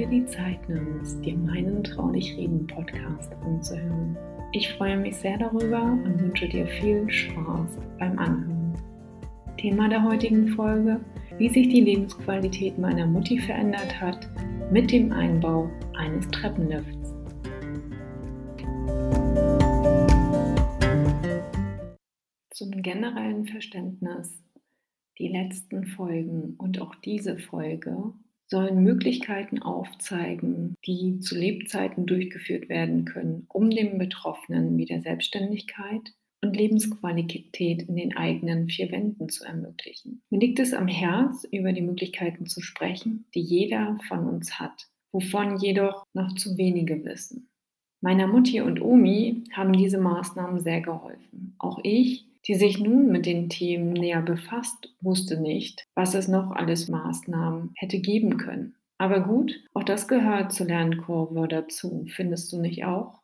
dir die Zeit nimmst, dir meinen Traulich reden Podcast anzuhören. Ich freue mich sehr darüber und wünsche dir viel Spaß beim Anhören. Thema der heutigen Folge, wie sich die Lebensqualität meiner Mutti verändert hat mit dem Einbau eines Treppenlifts. Zum generellen Verständnis, die letzten Folgen und auch diese Folge sollen Möglichkeiten aufzeigen, die zu Lebzeiten durchgeführt werden können, um dem Betroffenen wieder Selbstständigkeit und Lebensqualität in den eigenen vier Wänden zu ermöglichen. Mir liegt es am Herz, über die Möglichkeiten zu sprechen, die jeder von uns hat, wovon jedoch noch zu wenige wissen. Meiner Mutti und Omi haben diese Maßnahmen sehr geholfen. Auch ich die sich nun mit den Themen näher befasst, wusste nicht, was es noch alles Maßnahmen hätte geben können. Aber gut, auch das gehört zur Lernkurve dazu, findest du nicht auch?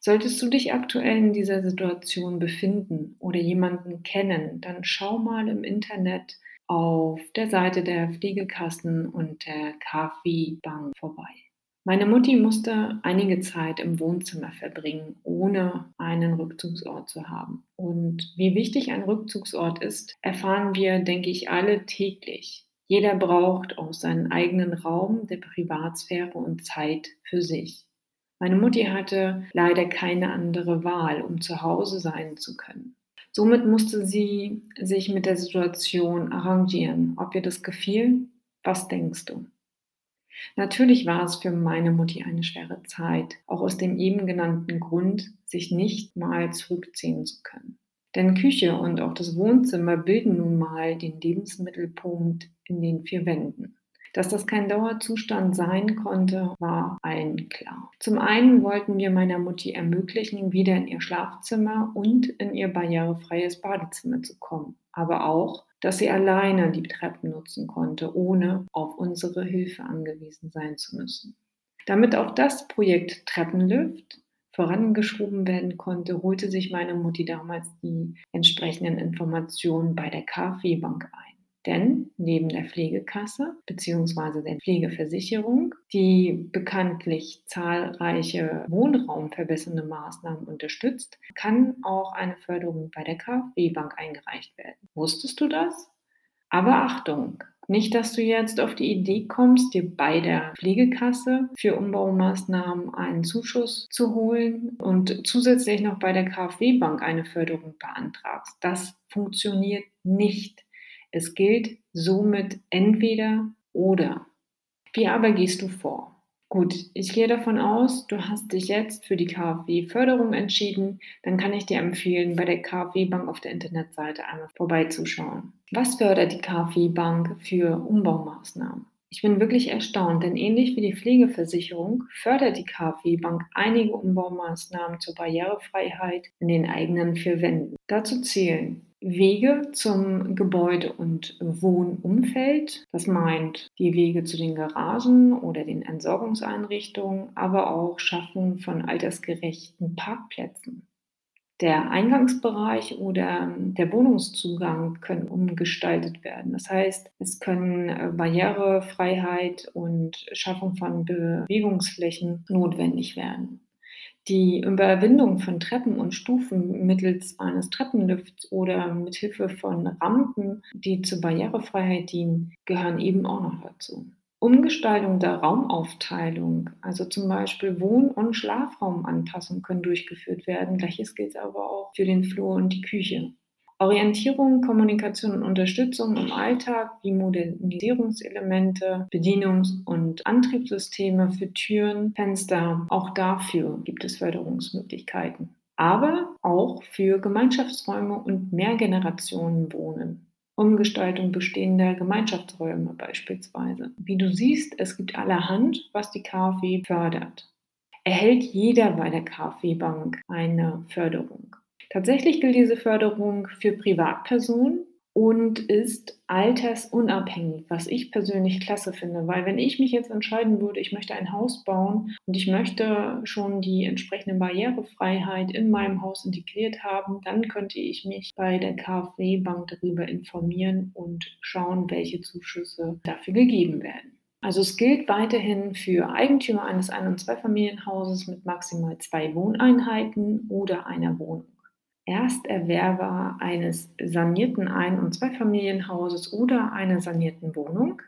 Solltest du dich aktuell in dieser Situation befinden oder jemanden kennen, dann schau mal im Internet auf der Seite der Pflegekassen und der KfW-Bank vorbei. Meine Mutti musste einige Zeit im Wohnzimmer verbringen, ohne einen Rückzugsort zu haben. Und wie wichtig ein Rückzugsort ist, erfahren wir, denke ich, alle täglich. Jeder braucht auch seinen eigenen Raum der Privatsphäre und Zeit für sich. Meine Mutti hatte leider keine andere Wahl, um zu Hause sein zu können. Somit musste sie sich mit der Situation arrangieren. Ob ihr das gefiel? Was denkst du? Natürlich war es für meine Mutti eine schwere Zeit, auch aus dem eben genannten Grund, sich nicht mal zurückziehen zu können. Denn Küche und auch das Wohnzimmer bilden nun mal den Lebensmittelpunkt in den vier Wänden. Dass das kein Dauerzustand sein konnte, war allen klar. Zum einen wollten wir meiner Mutti ermöglichen, wieder in ihr Schlafzimmer und in ihr barrierefreies Badezimmer zu kommen, aber auch, dass sie alleine die Treppen nutzen konnte, ohne auf unsere Hilfe angewiesen sein zu müssen. Damit auch das Projekt Treppenlift vorangeschoben werden konnte, holte sich meine Mutti damals die entsprechenden Informationen bei der KfW-Bank ein. Denn neben der Pflegekasse bzw. der Pflegeversicherung, die bekanntlich zahlreiche wohnraumverbessernde Maßnahmen unterstützt, kann auch eine Förderung bei der KfW-Bank eingereicht werden. Wusstest du das? Aber Achtung, nicht, dass du jetzt auf die Idee kommst, dir bei der Pflegekasse für Umbaumaßnahmen einen Zuschuss zu holen und zusätzlich noch bei der KfW-Bank eine Förderung beantragst. Das funktioniert nicht. Es gilt somit entweder oder. Wie aber gehst du vor? Gut, ich gehe davon aus, du hast dich jetzt für die KfW-Förderung entschieden. Dann kann ich dir empfehlen, bei der KfW-Bank auf der Internetseite einmal vorbeizuschauen. Was fördert die KfW-Bank für Umbaumaßnahmen? Ich bin wirklich erstaunt, denn ähnlich wie die Pflegeversicherung fördert die KfW-Bank einige Umbaumaßnahmen zur Barrierefreiheit in den eigenen vier Wänden. Dazu zählen Wege zum Gebäude- und Wohnumfeld. Das meint die Wege zu den Garagen oder den Entsorgungseinrichtungen, aber auch Schaffung von altersgerechten Parkplätzen. Der Eingangsbereich oder der Wohnungszugang können umgestaltet werden. Das heißt, es können äh, Barrierefreiheit und Schaffung von Bewegungsflächen notwendig werden. Die Überwindung von Treppen und Stufen mittels eines Treppenlifts oder mit Hilfe von Rampen, die zur Barrierefreiheit dienen, gehören eben auch noch dazu. Umgestaltung der Raumaufteilung, also zum Beispiel Wohn- und Schlafraumanpassung können durchgeführt werden. Gleiches gilt aber auch für den Flur und die Küche. Orientierung, Kommunikation und Unterstützung im Alltag wie Modernisierungselemente, Bedienungs- und Antriebssysteme für Türen, Fenster, auch dafür gibt es Förderungsmöglichkeiten. Aber auch für Gemeinschaftsräume und Mehrgenerationenwohnen. Umgestaltung bestehender Gemeinschaftsräume beispielsweise. Wie du siehst, es gibt allerhand, was die KfW fördert. Erhält jeder bei der KfW-Bank eine Förderung? Tatsächlich gilt diese Förderung für Privatpersonen und ist altersunabhängig, was ich persönlich klasse finde, weil wenn ich mich jetzt entscheiden würde, ich möchte ein Haus bauen und ich möchte schon die entsprechende Barrierefreiheit in meinem Haus integriert haben, dann könnte ich mich bei der KfW Bank darüber informieren und schauen, welche Zuschüsse dafür gegeben werden. Also es gilt weiterhin für Eigentümer eines Ein- und Zweifamilienhauses mit maximal zwei Wohneinheiten oder einer Wohnung. Ersterwerber eines sanierten Ein- und Zweifamilienhauses oder einer sanierten Wohnung,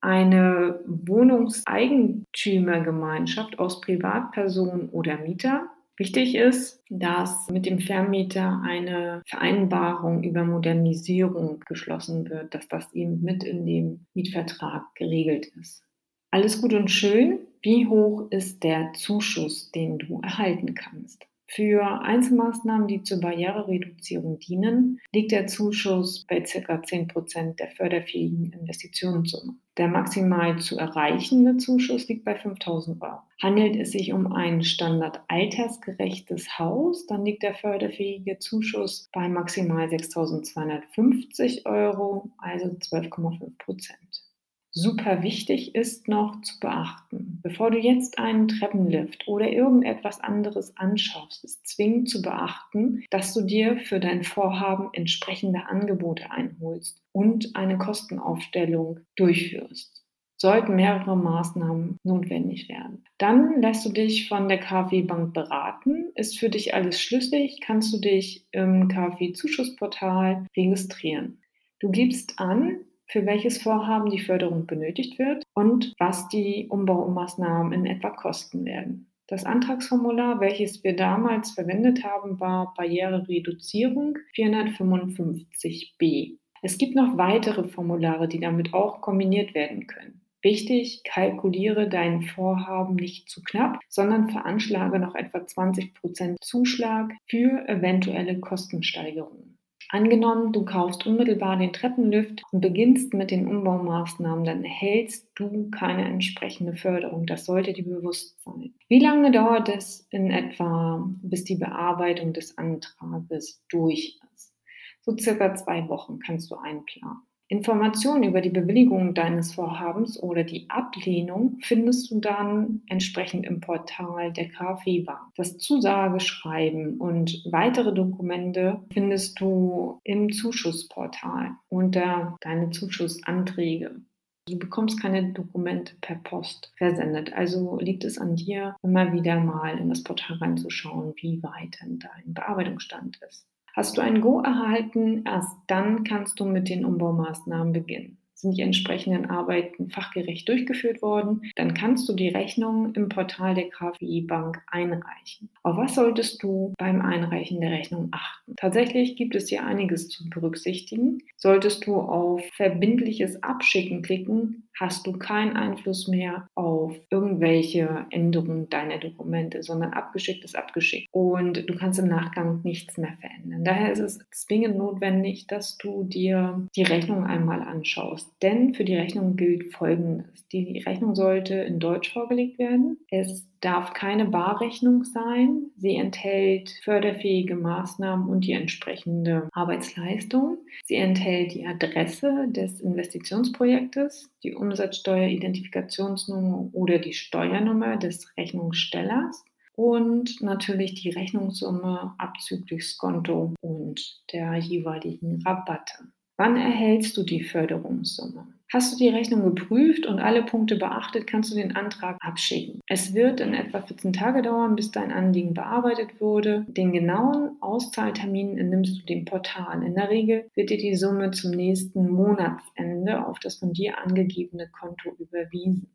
eine Wohnungseigentümergemeinschaft aus Privatpersonen oder Mieter. Wichtig ist, dass mit dem Vermieter eine Vereinbarung über Modernisierung geschlossen wird, dass das eben mit in dem Mietvertrag geregelt ist. Alles gut und schön. Wie hoch ist der Zuschuss, den du erhalten kannst? Für Einzelmaßnahmen, die zur Barrierereduzierung dienen, liegt der Zuschuss bei ca. 10% der förderfähigen Investitionssumme. Der maximal zu erreichende Zuschuss liegt bei 5000 Euro. Handelt es sich um ein standardaltersgerechtes Haus, dann liegt der förderfähige Zuschuss bei maximal 6250 Euro, also 12,5 Prozent. Super wichtig ist noch zu beachten, bevor du jetzt einen Treppenlift oder irgendetwas anderes anschaffst, ist zwingend zu beachten, dass du dir für dein Vorhaben entsprechende Angebote einholst und eine Kostenaufstellung durchführst. Sollten mehrere Maßnahmen notwendig werden. Dann lässt du dich von der KfW Bank beraten. Ist für dich alles schlüssig, kannst du dich im KfW Zuschussportal registrieren. Du gibst an, für welches Vorhaben die Förderung benötigt wird und was die Umbaumaßnahmen in etwa kosten werden. Das Antragsformular, welches wir damals verwendet haben, war Barrierereduzierung 455b. Es gibt noch weitere Formulare, die damit auch kombiniert werden können. Wichtig, kalkuliere dein Vorhaben nicht zu knapp, sondern veranschlage noch etwa 20% Zuschlag für eventuelle Kostensteigerungen. Angenommen, du kaufst unmittelbar den Treppenlift und beginnst mit den Umbaumaßnahmen, dann erhältst du keine entsprechende Förderung. Das sollte dir bewusst sein. Wie lange dauert es in etwa, bis die Bearbeitung des Antrages durch ist? So circa zwei Wochen kannst du einplanen. Informationen über die Bewilligung deines Vorhabens oder die Ablehnung findest du dann entsprechend im Portal der KfW Bank. Das Zusageschreiben und weitere Dokumente findest du im Zuschussportal unter deine Zuschussanträge. Du bekommst keine Dokumente per Post versendet. Also liegt es an dir, immer wieder mal in das Portal reinzuschauen, wie weit denn dein Bearbeitungsstand ist. Hast du ein Go erhalten, erst dann kannst du mit den Umbaumaßnahmen beginnen sind die entsprechenden Arbeiten fachgerecht durchgeführt worden, dann kannst du die Rechnung im Portal der KfW Bank einreichen. Auf was solltest du beim Einreichen der Rechnung achten? Tatsächlich gibt es hier einiges zu berücksichtigen. Solltest du auf verbindliches Abschicken klicken, hast du keinen Einfluss mehr auf irgendwelche Änderungen deiner Dokumente, sondern abgeschickt ist abgeschickt. Und du kannst im Nachgang nichts mehr verändern. Daher ist es zwingend notwendig, dass du dir die Rechnung einmal anschaust denn für die Rechnung gilt Folgendes. Die Rechnung sollte in Deutsch vorgelegt werden. Es darf keine Barrechnung sein. Sie enthält förderfähige Maßnahmen und die entsprechende Arbeitsleistung. Sie enthält die Adresse des Investitionsprojektes, die Umsatzsteueridentifikationsnummer oder die Steuernummer des Rechnungsstellers und natürlich die Rechnungssumme abzüglich Skonto und der jeweiligen Rabatte. Wann erhältst du die Förderungssumme? Hast du die Rechnung geprüft und alle Punkte beachtet, kannst du den Antrag abschicken. Es wird in etwa 14 Tage dauern, bis dein Anliegen bearbeitet wurde. Den genauen Auszahltermin nimmst du dem Portal. In der Regel wird dir die Summe zum nächsten Monatsende auf das von dir angegebene Konto überwiesen.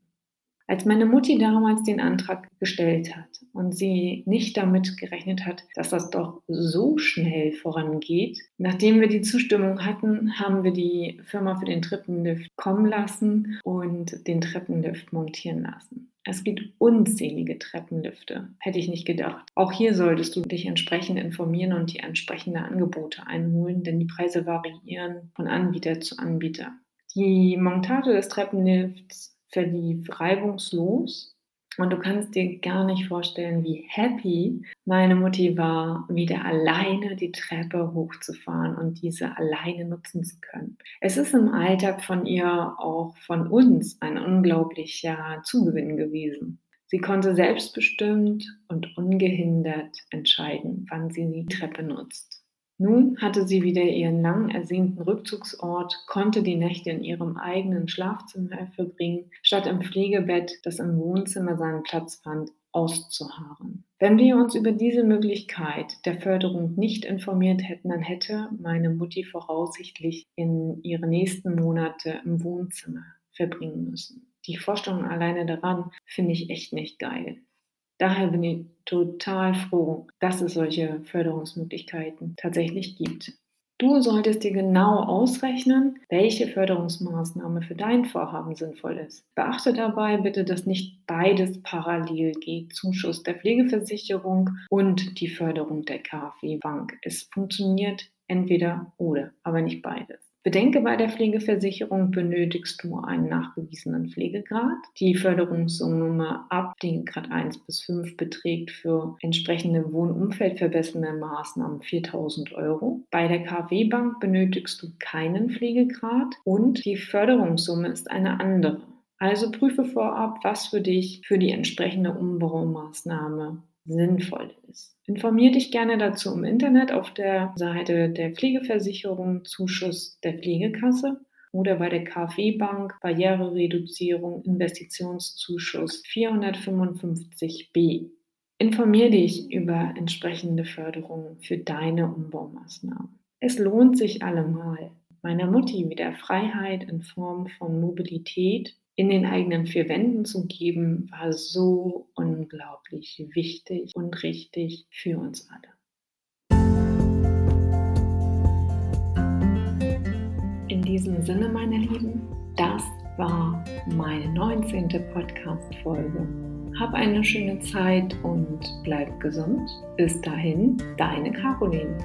Als meine Mutti damals den Antrag gestellt hat und sie nicht damit gerechnet hat, dass das doch so schnell vorangeht, nachdem wir die Zustimmung hatten, haben wir die Firma für den Treppenlift kommen lassen und den Treppenlift montieren lassen. Es gibt unzählige Treppenlifte, hätte ich nicht gedacht. Auch hier solltest du dich entsprechend informieren und die entsprechenden Angebote einholen, denn die Preise variieren von Anbieter zu Anbieter. Die Montage des Treppenlifts verlief reibungslos. Und du kannst dir gar nicht vorstellen, wie happy meine Mutti war, wieder alleine die Treppe hochzufahren und diese alleine nutzen zu können. Es ist im Alltag von ihr auch von uns ein unglaublicher Zugewinn gewesen. Sie konnte selbstbestimmt und ungehindert entscheiden, wann sie die Treppe nutzt. Nun hatte sie wieder ihren lang ersehnten Rückzugsort, konnte die Nächte in ihrem eigenen Schlafzimmer verbringen, statt im Pflegebett, das im Wohnzimmer seinen Platz fand, auszuharren. Wenn wir uns über diese Möglichkeit der Förderung nicht informiert hätten, dann hätte meine Mutti voraussichtlich in ihre nächsten Monate im Wohnzimmer verbringen müssen. Die Vorstellung alleine daran finde ich echt nicht geil. Daher bin ich total froh, dass es solche Förderungsmöglichkeiten tatsächlich gibt. Du solltest dir genau ausrechnen, welche Förderungsmaßnahme für dein Vorhaben sinnvoll ist. Beachte dabei bitte, dass nicht beides parallel geht. Zuschuss der Pflegeversicherung und die Förderung der KfW-Bank. Es funktioniert entweder oder, aber nicht beides. Bedenke, bei der Pflegeversicherung benötigst du einen nachgewiesenen Pflegegrad. Die Förderungssumme ab den Grad 1 bis 5 beträgt für entsprechende Wohnumfeldverbessernde Maßnahmen 4000 Euro. Bei der KfW-Bank benötigst du keinen Pflegegrad und die Förderungssumme ist eine andere. Also prüfe vorab, was für dich für die entsprechende Umbaumaßnahme sinnvoll ist. Informier dich gerne dazu im Internet auf der Seite der Pflegeversicherung Zuschuss der Pflegekasse oder bei der KfW-Bank Barrierereduzierung Investitionszuschuss 455b. Informier dich über entsprechende Förderungen für deine Umbaumaßnahmen. Es lohnt sich allemal. Meiner Mutti wieder Freiheit in Form von Mobilität in den eigenen vier Wänden zu geben, war so unglaublich wichtig und richtig für uns alle. In diesem Sinne, meine Lieben, das war meine 19. Podcast-Folge. Hab eine schöne Zeit und bleib gesund. Bis dahin, deine Caroline.